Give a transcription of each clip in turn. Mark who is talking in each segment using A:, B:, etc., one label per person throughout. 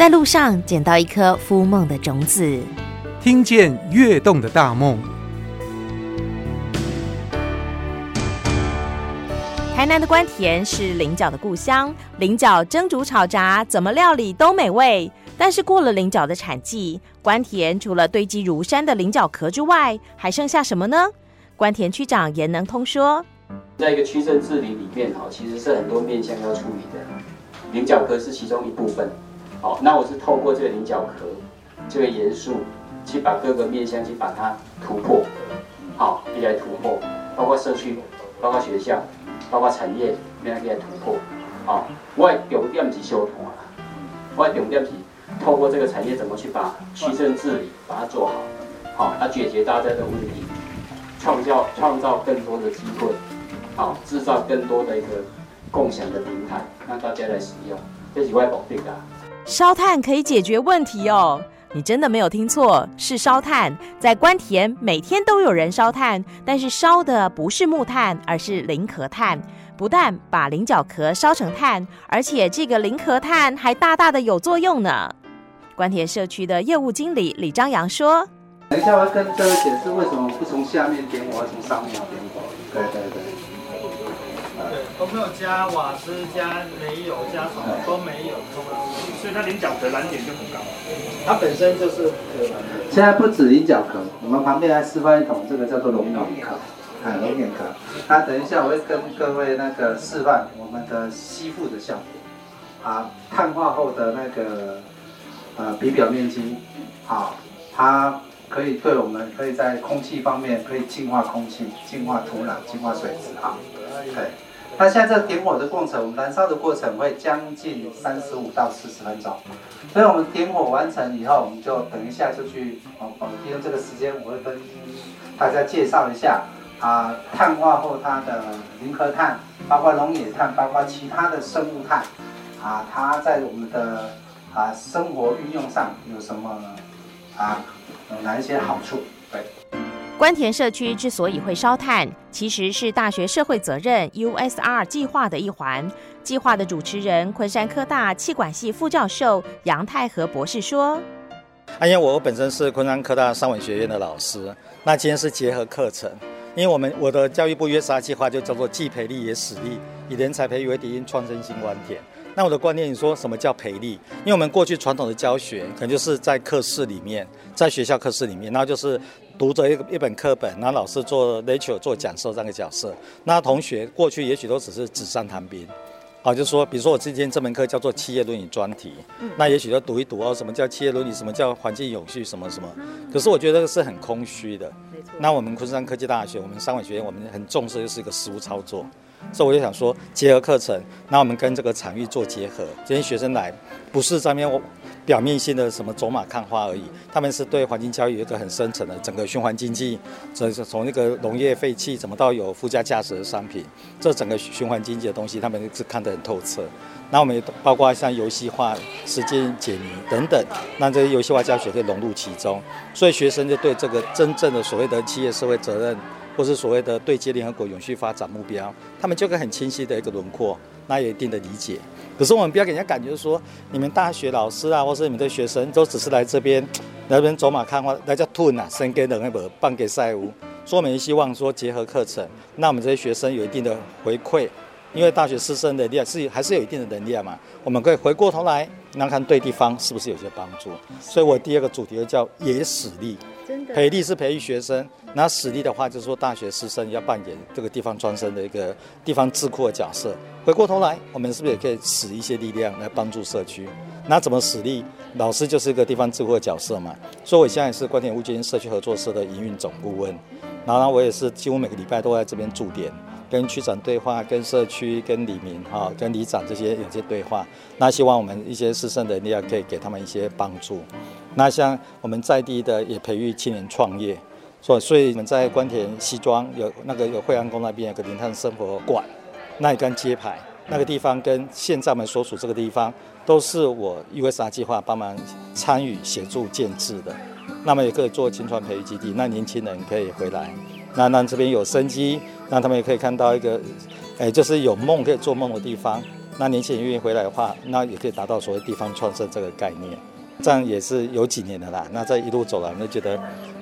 A: 在路上捡到一颗孵梦的种子，
B: 听见跃动的大梦。
A: 台南的官田是菱角的故乡，菱角蒸、煮、炒、炸，怎么料理都美味。但是过了菱角的产季，官田除了堆积如山的菱角壳之外，还剩下什么呢？官田区长颜能通说，
C: 在一个区政治理里面，哈，其实是很多面向要处理的，菱角壳是其中一部分。好，那我是透过这个菱角壳，这个元素，去把各个面向去把它突破，好，一来突破，包括社区，包括学校。包括产业，让它来突破。好，我的重点是修团啦。我的重点是透过这个产业，怎么去把区政治理把它做好，好，来解决大家的问题，创造创造更多的机会，好，制造更多的一个共享的平台，让大家来使用。这是我的目的啊。
A: 烧炭可以解决问题哦。你真的没有听错，是烧炭。在官田，每天都有人烧炭，但是烧的不是木炭，而是磷壳炭。不但把菱角壳烧成炭，而且这个磷壳炭还大大的有作用呢。官田社区的业务经理李张扬说：“
D: 等一下，我要跟各位解释为什么不从下面点火，要从上面点火。对对对。”
E: 都没有加瓦斯，加煤油，加什么都没有，所以它菱角壳燃点就很高。它本身就是
D: 现在不止菱角壳，我们旁边还示范一桶，这个叫做龙眼壳，啊，龙眼壳。那等一下我会跟各位那个示范我们的吸附的效果，啊，碳化后的那个呃比表面积，好，它可以对我们可以在空气方面可以净化空气、净化土壤、净化水质，好，对。那现在这点火的过程，我们燃烧的过程会将近三十五到四十分钟，所以我们点火完成以后，我们就等一下就去哦哦，利用这个时间，我会跟大家介绍一下啊，碳化后它的菱壳碳，包括龙眼碳，包括其他的生物炭，啊，它在我们的啊生活运用上有什么啊，有哪一些好处？对。
A: 官田社区之所以会烧炭，其实是大学社会责任 USR 计划的一环。计划的主持人，昆山科大气管系副教授杨泰和博士说：“
F: 因为我本身是昆山科大商文学院的老师，那今天是结合课程，因为我们我的教育部 USR 计划就叫做既培力也使力，以人才培育为底蕴，创生新官田。那我的观念，你说什么叫培力？因为我们过去传统的教学，可能就是在课室里面，在学校课室里面，然后就是。”读着一一本课本，然后老师做 lecture 做讲授这样的角色，那同学过去也许都只是纸上谈兵，好，就是说，比如说我今天这门课叫做企业伦理专题，那也许要读一读哦，什么叫企业伦理，什么叫环境永续，什么什么，可是我觉得这个是很空虚的。那我们昆山科技大学，我们商管学院，我们很重视就是一个实务操作，所以我就想说，结合课程，那我们跟这个场域做结合，今天学生来不是在那边表面性的什么走马看花而已，他们是对环境教育有一个很深层的整个循环经济，这是从那个农业废弃怎么到有附加价值的商品，这整个循环经济的东西，他们是看得很透彻。那我们包括像游戏化、实践解谜等等，那这些游戏化教学可以融入其中，所以学生就对这个真正的所谓的企业社会责任，或是所谓的对接联合国永续发展目标，他们就有个很清晰的一个轮廓。那有一定的理解，可是我们不要给人家感觉说，你们大学老师啊，或是你们的学生都只是来这边，来这边走马看花，来叫吞啊，生给人那个半给赛屋。所以我们也希望说结合课程，那我们这些学生有一定的回馈，因为大学师生的力量是还是有一定的能力嘛，我们可以回过头来，那看对地方是不是有些帮助。所以我第二个主题就叫野史力，培力是培育学生。那实力的话，就是说大学师生要扮演这个地方专生的一个地方智库的角色。回过头来，我们是不是也可以使一些力量来帮助社区？那怎么使力？老师就是一个地方智库的角色嘛。所以我现在也是官田乌金社区合作社的营运总顾问。然后呢，我也是几乎每个礼拜都在这边驻点，跟区长对话，跟社区、跟里民哈、跟里长这些有些对话。那希望我们一些师生的力量可以给他们一些帮助。那像我们在地的也培育青年创业。所，所以我们在官田西庄有那个有惠安宫那边有个林碳生活馆，那一根街牌那个地方跟现在我们所处这个地方都是我 USR 计划帮忙参与协助建置的。那么也可以做青创培育基地，那年轻人可以回来，那那这边有生机，那他们也可以看到一个，哎，就是有梦可以做梦的地方。那年轻人愿意回来的话，那也可以达到所谓地方创生这个概念。这样也是有几年的啦。那这一路走来，我觉得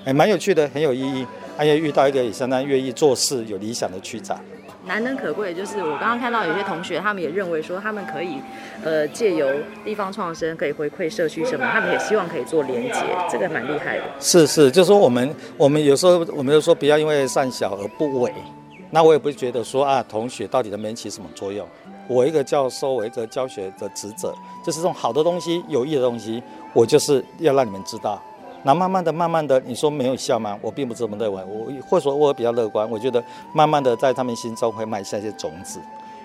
F: 哎，蛮有趣的，很有意义。而且遇到一个也相当愿意做事、有理想的区长。
A: 难能可贵，就是我刚刚看到有些同学，他们也认为说，他们可以，呃，借由地方创生可以回馈社区什么，他们也希望可以做连结，这个蛮厉害的。
F: 是是，就是说我们我们有时候我们就说不要因为善小而不为。那我也不觉得说啊，同学到底能不能起什么作用？我一个教授，我一个教学的职责，就是这种好的东西、有益的东西，我就是要让你们知道。那慢慢的、慢慢的，你说没有效吗？我并不这么认为。我或者说我比较乐观，我觉得慢慢的在他们心中会埋下一些种子。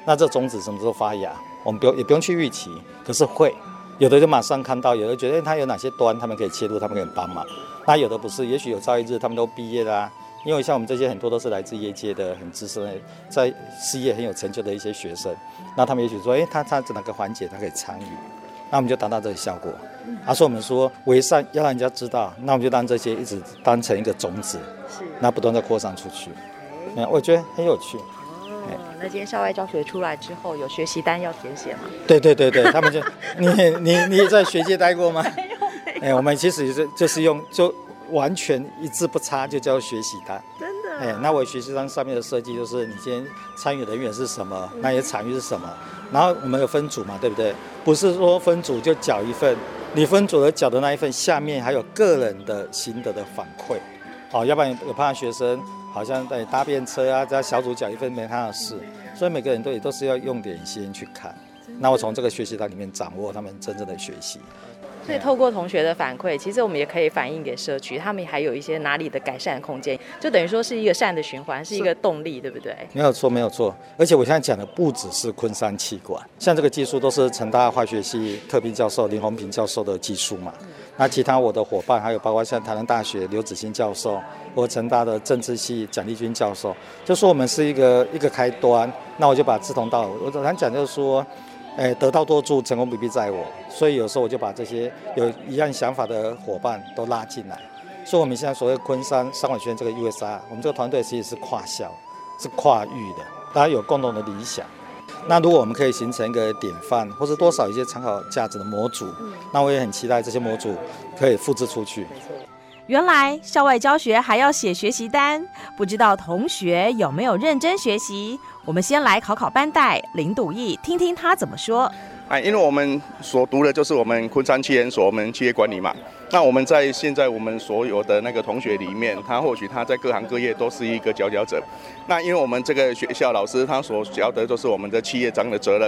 F: 那这种子什么时候发芽？我们不用也不用去预期，可是会有的就马上看到，有的觉得他有哪些端，他们可以切入，他们可以帮忙。那有的不是，也许有朝一日他们都毕业啦、啊。因为像我们这些很多都是来自业界的很资深的，在事业很有成就的一些学生，那他们也许说，哎，他他哪个环节他可以参与，那我们就达到这个效果。而是我们说为善要让人家知道，那我们就让这些一直当成一个种子，是，那不断的扩散出去。嗯，我觉得很有趣。
A: 哦，那今天校外教学出来之后，有学习单要填写吗？
F: 对对对对，他们就你你你也在学界待过吗？没有没有。哎，我们其实是就是用就。完全一字不差就叫学
A: 习单。
F: 哎，那我学习单上面的设计就是你今天参与人员是什么，那些场域是什么，然后我们有分组嘛，对不对？不是说分组就缴一份，你分组的缴的那一份下面还有个人的心得的反馈，哦，要不然有怕学生好像在搭便车啊，在小组缴一份没他的事，所以每个人都也都是要用点心去看。那我从这个学习单里面掌握他们真正的学习。
A: 所以透过同学的反馈，其实我们也可以反映给社区，他们还有一些哪里的改善空间，就等于说是一个善的循环，是一个动力，对不对？
F: 没有错，没有错。而且我现在讲的不只是昆山气管，像这个技术都是成大化学系特聘教授林宏平教授的技术嘛。那其他我的伙伴还有包括像台南大学刘子欣教授，或成大的政治系蒋丽君教授，就说我们是一个一个开端。那我就把志同道合，我常常讲就是说。哎，得道多助，成功不必在我。所以有时候我就把这些有一样想法的伙伴都拉进来。所以我们现在所谓昆山商管学院这个 USR，我们这个团队其实是跨校，是跨域的，大家有共同的理想。那如果我们可以形成一个典范，或者多少一些参考价值的模组，那我也很期待这些模组可以复制出去。
A: 原来校外教学还要写学习单，不知道同学有没有认真学习？我们先来考考班代林笃义，听听他怎么说。
G: 哎，因为我们所读的就是我们昆山企研所，我们企业管理嘛。那我们在现在我们所有的那个同学里面，他或许他在各行各业都是一个佼佼者。那因为我们这个学校老师他所教的都是我们的企业章的责任。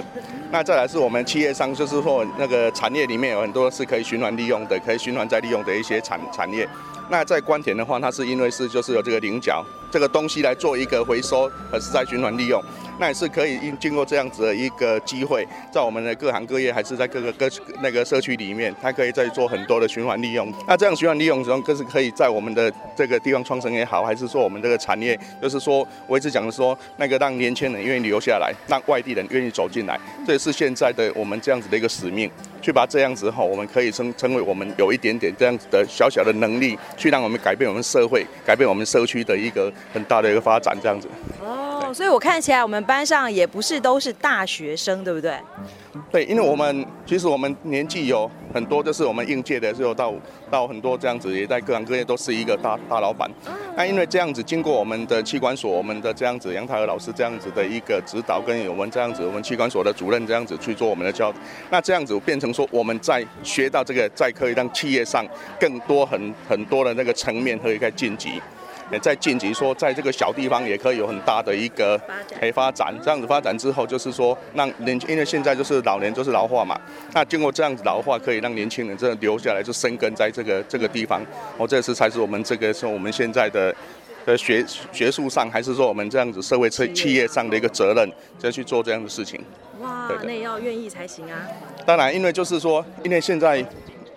G: 那再来是我们企业上就是说那个产业里面有很多是可以循环利用的，可以循环再利用的一些产产业。那在官田的话，它是因为是就是有这个菱角这个东西来做一个回收和是在循环利用，那也是可以经经过这样子的一个机会，在我们的各行各业还是在各个各那个社区里面，它可以再做很多的循环利用。那这样循环利用中，更是可以在我们的这个地方创生也好，还是说我们这个产业，就是说我一直讲的说，那个让年轻人愿意留下来，让外地人愿意走进来，这也是现在的我们这样子的一个使命。去把这样子哈，我们可以称称为我们有一点点这样子的小小的能力，去让我们改变我们社会、改变我们社区的一个很大的一个发展，这样子。
A: 哦，所以我看起来我们班上也不是都是大学生，对不对？
G: 对，因为我们其实我们年纪有很多，就是我们应届的，时候到到很多这样子，也在各行各业都是一个大大老板。那因为这样子，经过我们的企管所，我们的这样子杨太和老师这样子的一个指导，跟我们这样子，我们企管所的主任这样子去做我们的教，那这样子变成说，我们在学到这个，在可以让企业上更多很很多的那个层面可以再晋级。也在晋级，说在这个小地方也可以有很大的一个可以发展。这样子发展之后，就是说让年，因为现在就是老年就是老化嘛。那经过这样子老化，可以让年轻人真的留下来，就生根在这个这个地方。哦，这是才是我们这个说我们现在的的学学术上，还是说我们这样子社会企企业上的一个责任，再去做这样的事情。
A: 哇，那也要愿意才行啊。
G: 当然，因为就是说，因为现在。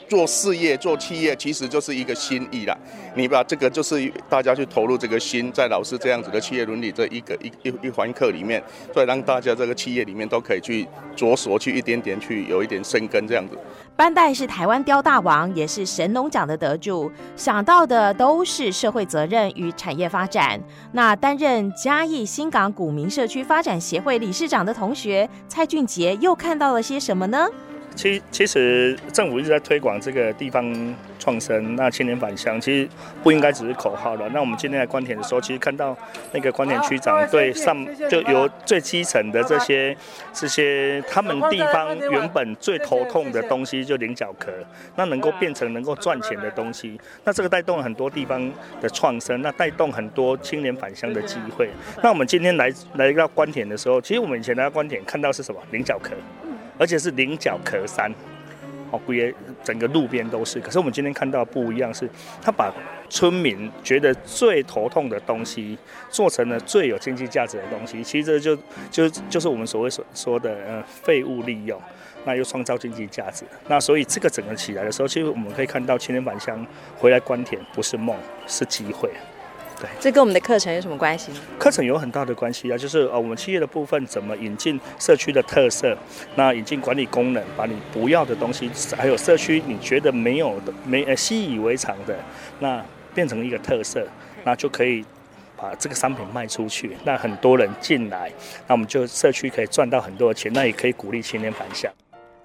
G: 做事业、做企业，其实就是一个心意啦。你把这个就是大家去投入这个心，在老师这样子的企业伦理这一个一一一环课里面，所以让大家这个企业里面都可以去着手去一点点去有一点生根这样子。
A: 班代是台湾雕大王，也是神农奖的得主，想到的都是社会责任与产业发展。那担任嘉义新港古民社区发展协会理事长的同学蔡俊杰又看到了些什么呢？
H: 其其实政府一直在推广这个地方创生，那青年返乡其实不应该只是口号了。那我们今天来关田的时候，其实看到那个关田区长对上就由最基层的这些这些他们地方原本最头痛的东西，就菱角壳，那能够变成能够赚钱的东西，那这个带动很多地方的创生，那带动很多青年返乡的机会。那我们今天来来到关田的时候，其实我们以前来到关田看到是什么？菱角壳。而且是菱角壳山，哦，归整个路边都是。可是我们今天看到不一样，是他把村民觉得最头痛的东西，做成了最有经济价值的东西。其实这就就就是我们所谓所说的呃废物利用，那又创造经济价值。那所以这个整个起来的时候，其实我们可以看到青年返乡回来关田不是梦，是机会。对，
A: 这跟我们的课程有什么关系呢？
H: 课程有很大的关系啊，就是呃，我们企业的部分怎么引进社区的特色，那引进管理功能，把你不要的东西，还有社区你觉得没有的、没呃习以为常的，那变成一个特色，那就可以把这个商品卖出去，那很多人进来，那我们就社区可以赚到很多的钱，那也可以鼓励青年返乡。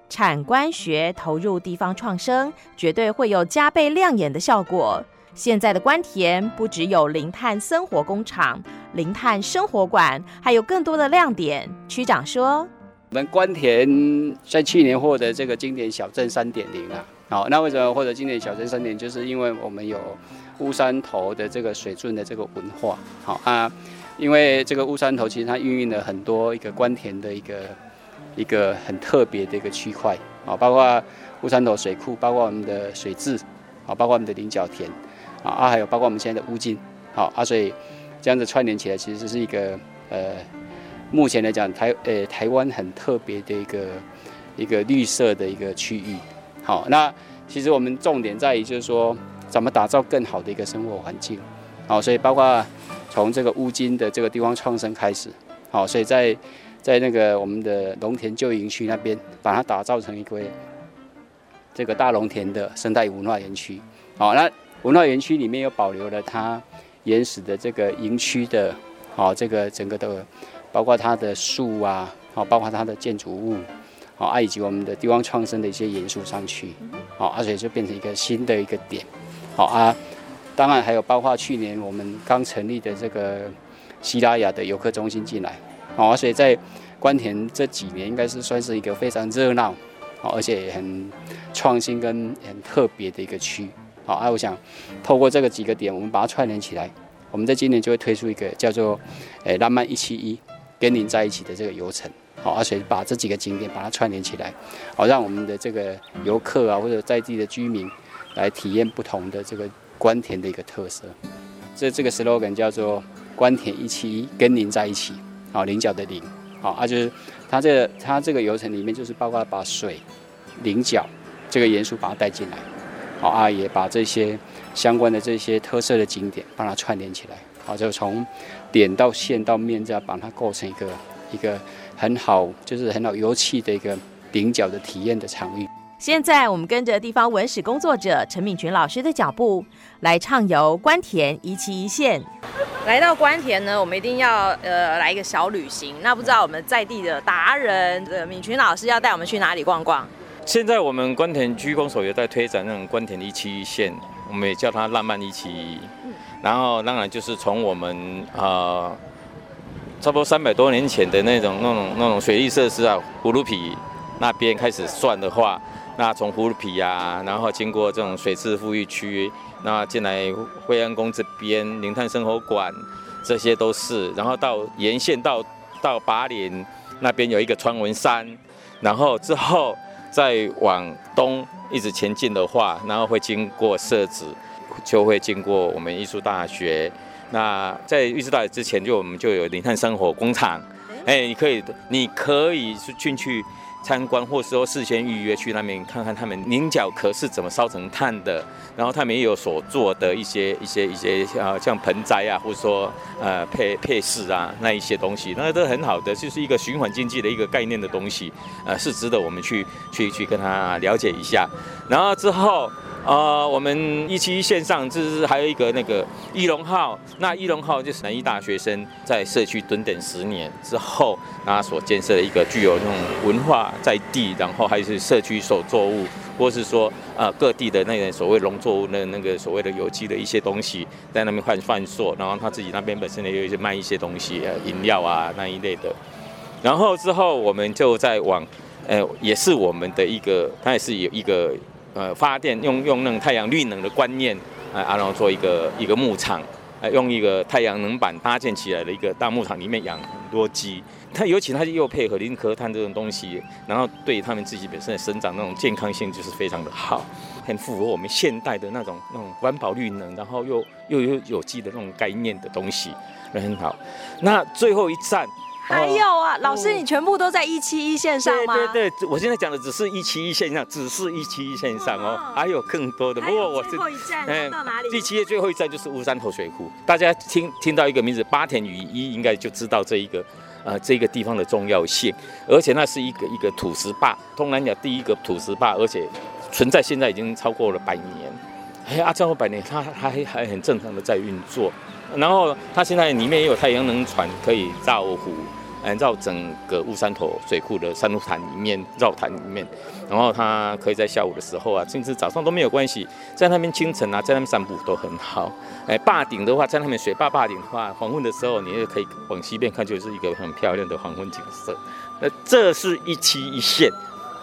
A: 产官学投入地方创生，绝对会有加倍亮眼的效果。现在的关田不只有零碳生活工厂、零碳生活馆，还有更多的亮点。区长说：“
C: 我们关田在去年获得这个经典小镇三点零啊，好，那为什么获得经典小镇三点？就是因为我们有乌山头的这个水圳的这个文化，好啊，因为这个乌山头其实它孕育了很多一个关田的一个一个很特别的一个区块，啊，包括乌山头水库，包括我们的水质，啊，包括我们的菱角田。”啊，还有包括我们现在的乌金，好啊，所以这样子串联起来，其实是一个呃，目前来讲台呃台湾很特别的一个一个绿色的一个区域。好，那其实我们重点在于就是说，怎么打造更好的一个生活环境。好，所以包括从这个乌金的这个地方创生开始，好，所以在在那个我们的农田旧营区那边，把它打造成一个这个大农田的生态文化园区。好，那。文化园区里面又保留了它原始的这个营区的，好，这个整个的，包括它的树啊，好，包括它的建筑物，好，啊，以及我们的地方创生的一些元素上去，好，而且就变成一个新的一个点，好啊，当然还有包括去年我们刚成立的这个西拉雅的游客中心进来，好，而且在关田这几年应该是算是一个非常热闹，好，而且很创新跟很特别的一个区。好，啊，我想透过这个几个点，我们把它串联起来，我们在今年就会推出一个叫做“诶浪漫一七一”跟您在一起的这个游程。好，而且把这几个景点把它串联起来，好，让我们的这个游客啊，或者在地的居民来体验不同的这个关田的一个特色。这这个 slogan 叫做“关田一七一跟您在一起”，好，菱角的菱，好，啊，就是它这个它这个游程里面就是包括把水、菱角这个元素把它带进来。好啊，也把这些相关的这些特色的景点，把它串联起来。好，就从点到线到面，这样把它构成一个一个很好，就是很好游憩的一个顶角的体验的场域。
A: 现在我们跟着地方文史工作者陈敏群老师的脚步，来畅游关田一期一线。来到关田呢，我们一定要呃来一个小旅行。那不知道我们在地的达人，呃，敏群老师要带我们去哪里逛逛？
I: 现在我们关田区公所也在推展那种关田一期一线，我们也叫它浪漫一期。然后当然就是从我们呃差不多三百多年前的那种那种那种水利设施啊，葫芦皮那边开始算的话，那从葫芦皮啊，然后经过这种水质富裕区，那进来惠安宫这边林碳生活馆，这些都是，然后到沿线到到八里那边有一个穿文山，然后之后。再往东一直前进的话，然后会经过社子，就会经过我们艺术大学。那在艺术大学之前，就我们就有林汉生活工厂。哎，你可以，你可以是进去参观，或者说事先预约去那边看看他们菱角壳是怎么烧成炭的，然后他们也有所做的一些一些一些啊，像盆栽啊，或者说呃配配饰啊那一些东西，那都很好的，就是一个循环经济的一个概念的东西，呃，是值得我们去去去跟他了解一下，然后之后。呃，我们一期线上，就是还有一个那个一龙号，那一龙号就是南艺大学生在社区蹲点十年之后，那所建设的一个具有那种文化在地，然后还是社区手作物，或是说呃各地的那个所谓农作物的那个所谓的有机的一些东西，在那边贩贩售，然后他自己那边本身也有一些卖一些东西，呃饮料啊那一类的，然后之后我们就在往，呃也是我们的一个，它也是有一个。呃，发电用用那种太阳绿能的观念，啊，然后做一个一个牧场，呃，用一个太阳能板搭建起来的一个大牧场，里面养很多鸡。它尤其它又配合菱壳炭这种东西，然后对他们自己本身的生长那种健康性就是非常的好，很符合我们现代的那种那种环保绿能，然后又又有有机的那种概念的东西，那很好。那最后一站。
A: 还有啊，老师，你全部都在一期一线上吗？
I: 对对对，我现在讲的只是一期一线上，只是一期一线上哦，还有更多的。不过我
A: 最后一站到哪里？
I: 第七页最后一站就是乌山头水库，大家听听到一个名字八田雨衣，应该就知道这一个呃这个地方的重要性。而且那是一个一个土石坝，东南亚第一个土石坝，而且存在现在已经超过了百年。哎，啊，超过百年，它还还很正常的在运作。然后它现在里面也有太阳能船可以绕湖，嗯，绕整个乌山头水库的山路潭里面绕潭里面，然后它可以在下午的时候啊，甚至早上都没有关系，在那边清晨啊，在那边散步都很好。哎，坝顶的话，在那边水坝坝顶的话，黄昏的时候你也可以往西边看，就是一个很漂亮的黄昏景色。那这是一期一线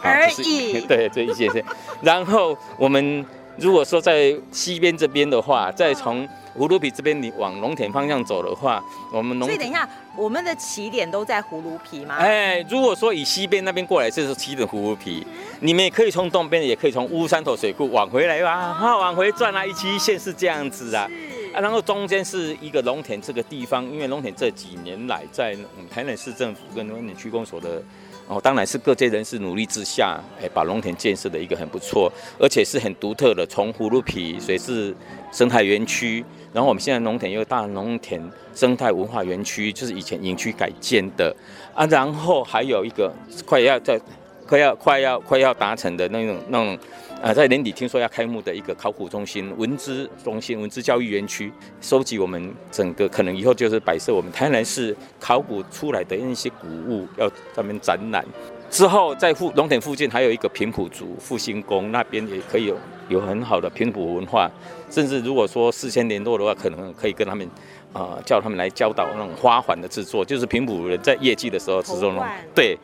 A: 而已，
I: 对，这一期一线。然后我们如果说在西边这边的话，再从葫芦皮这边，你往农田方向走的话，我们农
A: 所以等一下，我们的起点都在葫芦皮吗？
I: 哎，如果说以西边那边过来，就是起点葫芦皮，嗯、你们也可以从东边，也可以从乌山头水库往回来吧，啊，往回转啊，一期一线是这样子啊，啊，然后中间是一个农田这个地方，因为农田这几年来在我们台南市政府跟农田区公所的。哦，当然是各界人士努力之下，哎，把农田建设的一个很不错，而且是很独特的，从葫芦皮水质生态园区，然后我们现在农田又大农田生态文化园区，就是以前营区改建的啊，然后还有一个快要在快要快要快要达成的那种那种。啊，在年底听说要开幕的一个考古中心、文资中心、文资教育园区，收集我们整个可能以后就是摆设我们台南市考古出来的那些古物，要专门展览。之后在附龙田附近还有一个平埔族复兴宫，那边也可以有有很好的平埔文化，甚至如果说事先联络的话，可能可以跟他们啊、呃、叫他们来教导那种花环的制作，就是平埔人在业绩的时候制作那种对。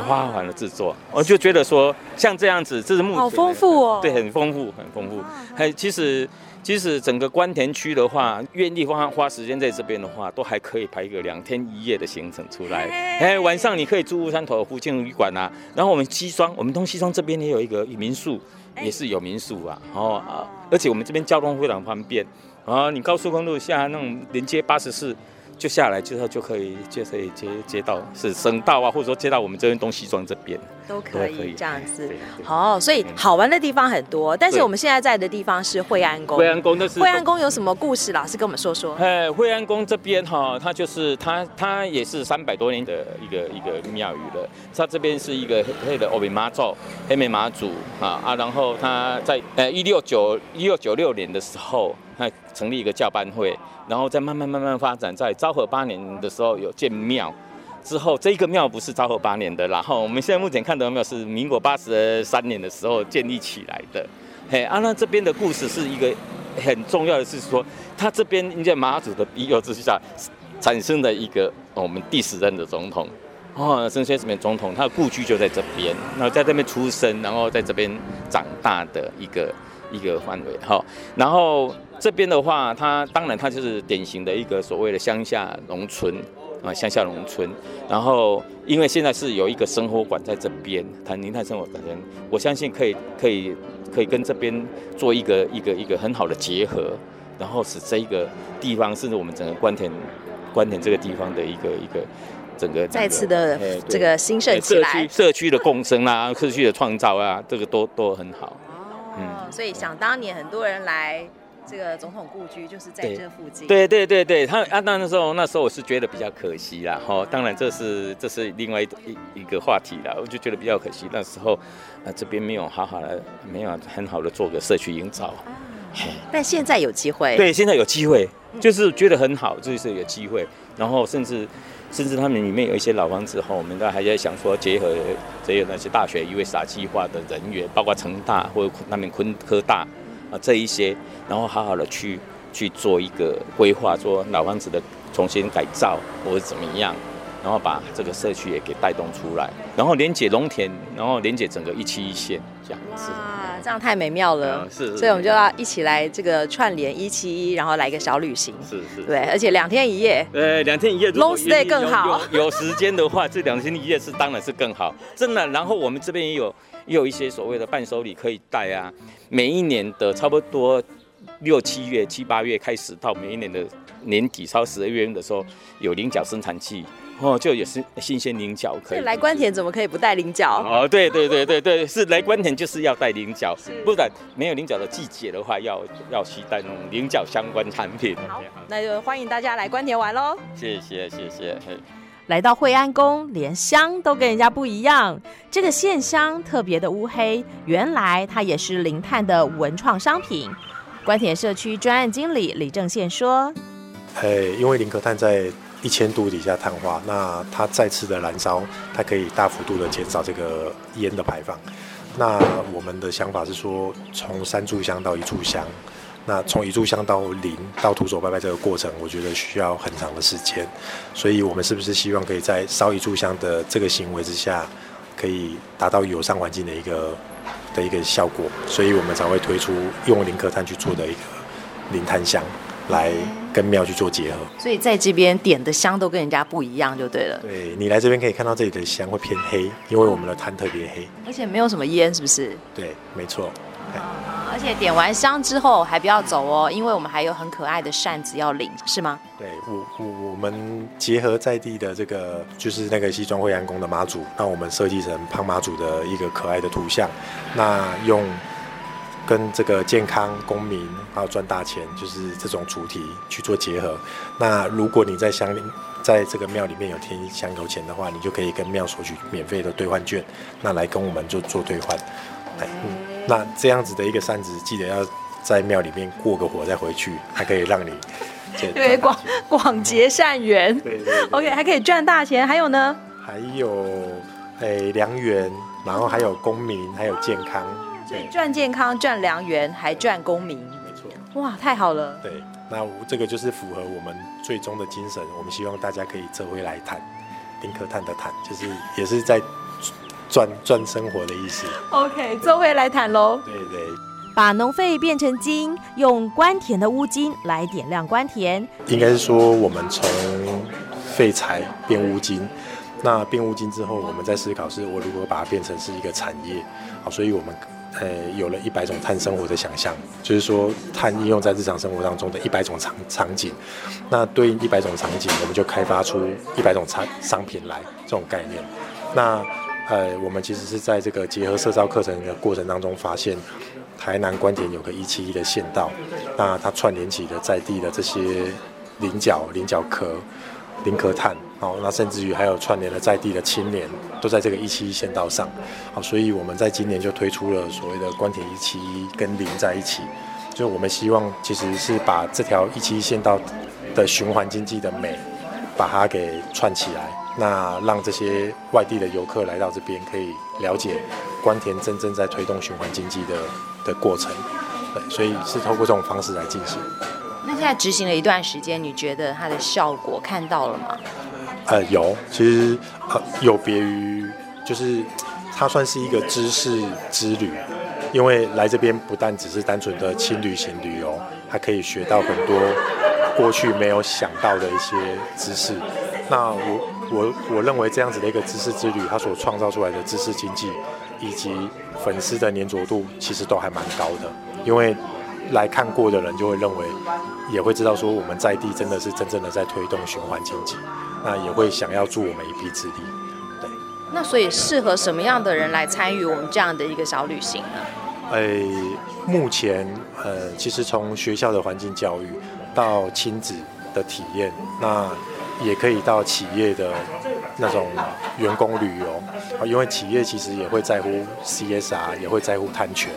I: 花环的制作，我就觉得说像这样子，这是目前
A: 好丰富哦，
I: 对，很丰富，很丰富。还其实其实整个关田区的话，愿意花花时间在这边的话，都还可以排一个两天一夜的行程出来。哎，晚上你可以住乌山头附近旅馆啊，然后我们西双，我们东西双这边也有一个民宿，也是有民宿啊。哦啊，而且我们这边交通非常方便啊，你高速公路下那种连接八十四。就下来之后就可以就可以接接到是省道啊，或者说接到我们这边东西庄这边
A: 都可以这样子。好，所以好玩的地方很多，但是我们现在在的地方是惠安宫。
I: 惠安宫那是
A: 惠安宫有什么故事？老师跟我们说说。
I: 哎，惠安宫这边哈，它就是它它也是三百多年的一个一个庙宇了。它这边是一个黑的欧美妈祖，黑美妈祖啊啊，然后它在呃一六九一六九六年的时候，它成立一个教班会。然后再慢慢慢慢发展，在昭和八年的时候有建庙，之后这个庙不是昭和八年的，然后我们现在目前看到的庙是民国八十三年的时候建立起来的。嘿，啊，那这边的故事是一个很重要的是说，他这边因为妈祖的庇佑之下产生的一个我们第十任的总统，哦，孙先生总统，他的故居就在这边，然后在这边出生，然后在这边长大的一个一个范围，哈，然后。这边的话，它当然它就是典型的一个所谓的乡下农村啊，乡下农村。然后，因为现在是有一个生活馆在这边，谈林泰生活馆，我相信可以可以可以跟这边做一个一个一个很好的结合，然后使这一个地方甚至我们整个官田官田这个地方的一个一个整个
A: 再次的这个兴盛起来，
I: 社区社区的共生啊，社区的创造啊，这个都都很好。
A: 嗯，所以想当年很多人来这个总统故居，就是在这附近。
I: 对对对对，他啊，那那时候那时候我是觉得比较可惜啦，哈，当然这是这是另外一一一个话题了，我就觉得比较可惜，那时候啊这边没有好好的，没有很好的做个社区营造。
A: 但现在有机会，
I: 对，现在有机会，就是觉得很好，就是有机会。然后甚至甚至他们里面有一些老房子后，我们都还在想说，结合这些那些大学 USR 计划的人员，包括成大或者那边昆科大啊这一些，然后好好的去去做一个规划，做老房子的重新改造或者怎么样。然后把这个社区也给带动出来，然后连接农田，然后连接整个一期一线这样子。
A: 哇，这样太美妙了。
I: 嗯、是，是。
A: 所以我们就要一起来这个串联一期一，然后来一个小旅行。
I: 是是。
A: 对，而且两天一夜。
I: 呃，两天一夜。
A: Long stay 更好。
I: 有有时间的话，这两天一夜是当然是更好，真的。然后我们这边也有也有一些所谓的伴手礼可以带啊。每一年的差不多六七月、七八月开始，到每一年的年底，超十二月的时候，有菱角生产季。哦，就也是新鲜菱角可以。
A: 来关田怎么可以不带菱角？
I: 哦，对对对对对，是来关田就是要带菱角，不然没有菱角的季节的话，要要携带那种菱角相关产品。
A: 好，那就欢迎大家来关田玩喽。
I: 谢谢谢谢。
A: 来到惠安宫，连香都跟人家不一样。这个线香特别的乌黑，原来它也是零碳的文创商品。官田社区专案经理李正宪说：“
J: 哎，因为零壳碳在。”一千度底下碳化，那它再次的燃烧，它可以大幅度的减少这个烟的排放。那我们的想法是说，从三炷香到一炷香，那从一炷香到零到徒手拜拜这个过程，我觉得需要很长的时间。所以，我们是不是希望可以在烧一炷香的这个行为之下，可以达到友善环境的一个的一个效果？所以我们才会推出用零壳碳去做的一个零碳香。来跟庙去做结合，
A: 所以在这边点的香都跟人家不一样，就对了。
J: 对，你来这边可以看到这里的香会偏黑，因为我们的炭特别黑，
A: 而且没有什么烟，是不是？
J: 对，没错。
A: 而且点完香之后还不要走哦，因为我们还有很可爱的扇子要领，是吗？
J: 对，我我我们结合在地的这个就是那个西装惠安宫的妈祖，那我们设计成胖妈祖的一个可爱的图像，那用。跟这个健康、公民还有赚大钱，就是这种主题去做结合。那如果你在乡在这个庙里面有添香油钱的话，你就可以跟庙索取免费的兑换券，那来跟我们就做兑换。哎，嗯，那这样子的一个扇子，记得要在庙里面过个火再回去，还可以让你
A: 对广广结善缘。，OK，还可以赚大钱。还有呢？
J: 还有哎良缘，然后还有公民，还有健康。
A: 对，赚健康、赚良缘，还赚公民，
J: 没错。
A: 哇，太好了。
J: 对，那这个就是符合我们最终的精神。我们希望大家可以折回来谈，丁可叹的碳，就是也是在赚赚生活的意思。
A: OK，周回来谈喽。
J: 对对，
A: 把农废变成金，用官田的乌金来点亮官田。
J: 应该是说，我们从废材变乌金，那变乌金之后，我们在思考是我如何把它变成是一个产业。好，所以我们。呃，有了一百种碳生活的想象，就是说碳应用在日常生活当中的一百种场场景。那对应一百种场景，我们就开发出一百种产商品来这种概念。那呃，我们其实是在这个结合社造课程的过程当中，发现台南官田有个一七一的县道，那它串联起的在地的这些菱角、菱角壳、菱壳炭。好，那甚至于还有串联了在地的青年，都在这个一七一县道上。好，所以我们在今年就推出了所谓的官田一七一跟零在一起，就我们希望其实是把这条一七一县道的循环经济的美，把它给串起来，那让这些外地的游客来到这边可以了解关田真正在推动循环经济的的过程。对，所以是透过这种方式来进行。
A: 那现在执行了一段时间，你觉得它的效果看到了吗？
J: 呃，有，其实呃有别于，就是它算是一个知识之旅，因为来这边不但只是单纯的轻旅行旅游，还可以学到很多过去没有想到的一些知识。那我我我认为这样子的一个知识之旅，它所创造出来的知识经济以及粉丝的粘着度，其实都还蛮高的，因为来看过的人就会认为也会知道说我们在地真的是真正的在推动循环经济，那也会想要助我们一臂之力。对，
A: 那所以适合什么样的人来参与我们这样的一个小旅行呢？
J: 哎，目前呃，其实从学校的环境教育到亲子的体验，那也可以到企业的那种员工旅游啊，因为企业其实也会在乎 CSR，也会在乎碳权。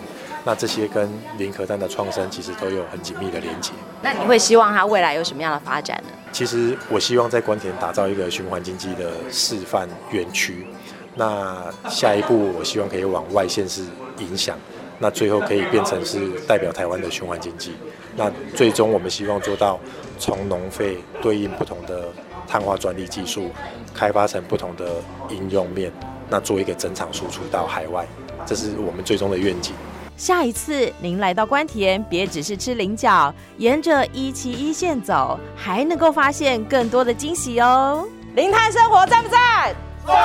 J: 那这些跟零壳碳的创生其实都有很紧密的连接。
A: 那你会希望它未来有什么样的发展呢？
J: 其实我希望在关田打造一个循环经济的示范园区。那下一步我希望可以往外线是影响。那最后可以变成是代表台湾的循环经济。那最终我们希望做到从农废对应不同的碳化专利技术，开发成不同的应用面，那做一个整场输出到海外，这是我们最终的愿景。
A: 下一次您来到关田，别只是吃菱角，沿着一七一线走，还能够发现更多的惊喜哦！零碳生活赞不赞？赞！